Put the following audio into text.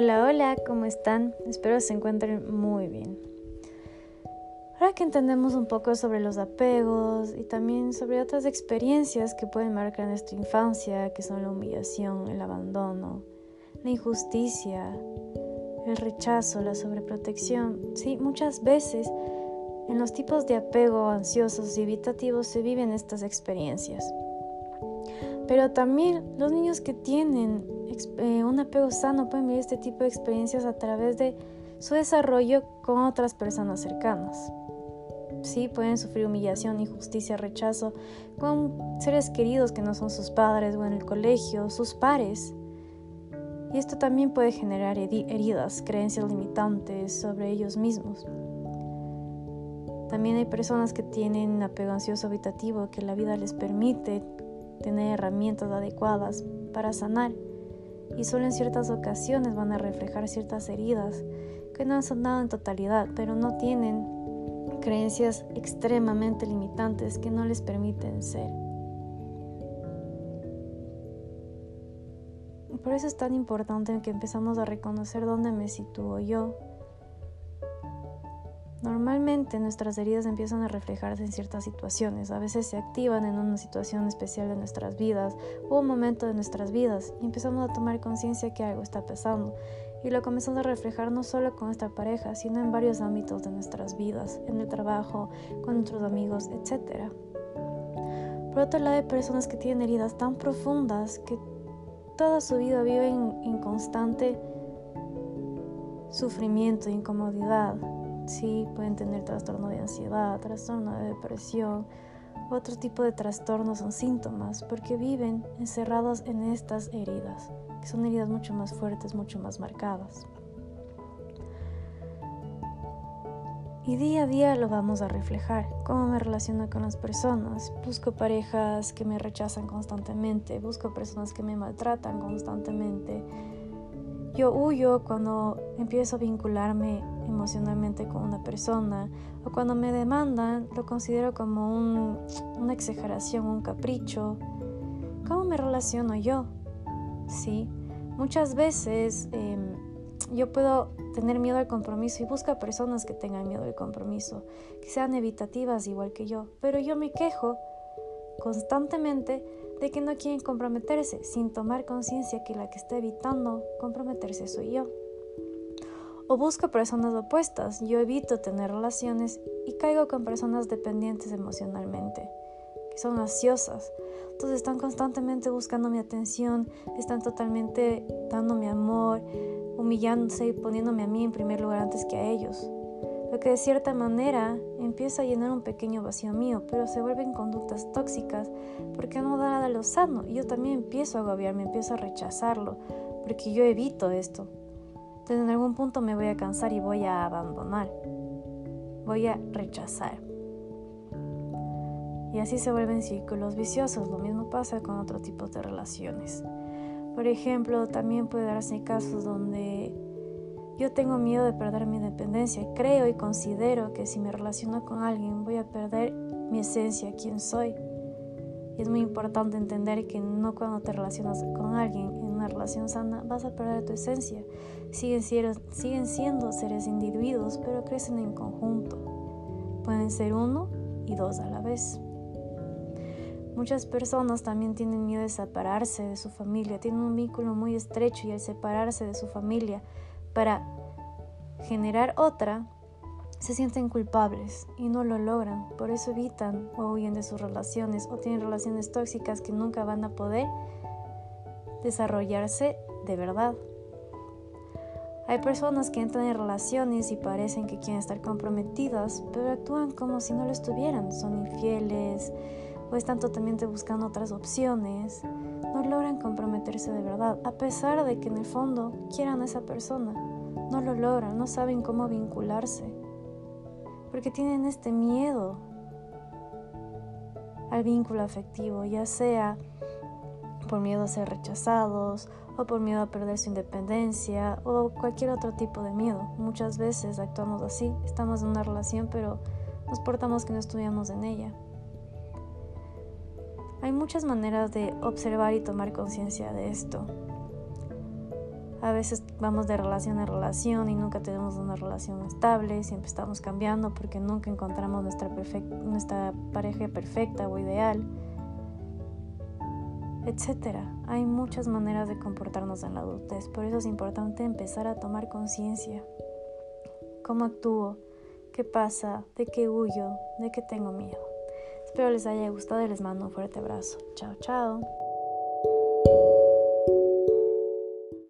Hola, hola, ¿cómo están? Espero se encuentren muy bien. Ahora que entendemos un poco sobre los apegos y también sobre otras experiencias que pueden marcar nuestra infancia, que son la humillación, el abandono, la injusticia, el rechazo, la sobreprotección, sí, muchas veces en los tipos de apego ansiosos y evitativos se viven estas experiencias. Pero también los niños que tienen un apego sano pueden vivir este tipo de experiencias a través de su desarrollo con otras personas cercanas. Sí, pueden sufrir humillación, injusticia, rechazo con seres queridos que no son sus padres o en el colegio, sus pares. Y esto también puede generar heridas, creencias limitantes sobre ellos mismos. También hay personas que tienen apego ansioso habitativo que la vida les permite tener herramientas adecuadas para sanar y solo en ciertas ocasiones van a reflejar ciertas heridas que no han sanado en totalidad, pero no tienen creencias extremadamente limitantes que no les permiten ser. Por eso es tan importante que empezamos a reconocer dónde me sitúo yo, Normalmente nuestras heridas empiezan a reflejarse en ciertas situaciones, a veces se activan en una situación especial de nuestras vidas o un momento de nuestras vidas y empezamos a tomar conciencia que algo está pasando. Y lo comenzamos a reflejar no solo con nuestra pareja, sino en varios ámbitos de nuestras vidas, en el trabajo, con nuestros amigos, etc. Por otro lado, hay personas que tienen heridas tan profundas que toda su vida viven en constante sufrimiento, incomodidad, Sí, pueden tener trastorno de ansiedad, trastorno de depresión, otro tipo de trastornos son síntomas porque viven encerrados en estas heridas, que son heridas mucho más fuertes, mucho más marcadas. Y día a día lo vamos a reflejar. Cómo me relaciono con las personas. Busco parejas que me rechazan constantemente. Busco personas que me maltratan constantemente. Yo huyo cuando empiezo a vincularme emocionalmente con una persona o cuando me demandan lo considero como una exageración, un capricho. ¿Cómo me relaciono yo? Sí, muchas veces em, yo puedo tener miedo al compromiso y busco a personas que tengan miedo al compromiso, que sean evitativas igual que yo, pero yo me quejo constantemente de que no quieren comprometerse sin tomar conciencia que la que está evitando comprometerse soy yo. O busco personas opuestas, yo evito tener relaciones y caigo con personas dependientes emocionalmente, que son ansiosas. Entonces están constantemente buscando mi atención, están totalmente dándome amor, humillándose y poniéndome a mí en primer lugar antes que a ellos lo que de cierta manera empieza a llenar un pequeño vacío mío, pero se vuelven conductas tóxicas porque no da nada lo sano y yo también empiezo a agobiarme, empiezo a rechazarlo porque yo evito esto. Entonces en algún punto me voy a cansar y voy a abandonar, voy a rechazar. Y así se vuelven círculos viciosos, lo mismo pasa con otro tipo de relaciones. Por ejemplo, también puede darse casos donde yo tengo miedo de perder mi independencia. Creo y considero que si me relaciono con alguien voy a perder mi esencia, quién soy. Y es muy importante entender que no cuando te relacionas con alguien en una relación sana vas a perder tu esencia. Siguen, siguen siendo seres individuos, pero crecen en conjunto. Pueden ser uno y dos a la vez. Muchas personas también tienen miedo de separarse de su familia, tienen un vínculo muy estrecho y al separarse de su familia para generar otra, se sienten culpables y no lo logran. Por eso evitan o huyen de sus relaciones o tienen relaciones tóxicas que nunca van a poder desarrollarse de verdad. Hay personas que entran en relaciones y parecen que quieren estar comprometidas, pero actúan como si no lo estuvieran. Son infieles o están totalmente buscando otras opciones. No logran comprometerse de verdad, a pesar de que en el fondo quieran a esa persona no lo logran, no saben cómo vincularse, porque tienen este miedo al vínculo afectivo, ya sea por miedo a ser rechazados o por miedo a perder su independencia o cualquier otro tipo de miedo. Muchas veces actuamos así, estamos en una relación pero nos portamos que no estudiamos en ella. Hay muchas maneras de observar y tomar conciencia de esto. A veces vamos de relación en relación y nunca tenemos una relación estable, siempre estamos cambiando porque nunca encontramos nuestra, nuestra pareja perfecta o ideal, etc. Hay muchas maneras de comportarnos en la adultez, por eso es importante empezar a tomar conciencia. ¿Cómo actúo? ¿Qué pasa? ¿De qué huyo? ¿De qué tengo miedo? Espero les haya gustado y les mando un fuerte abrazo. Chao, chao.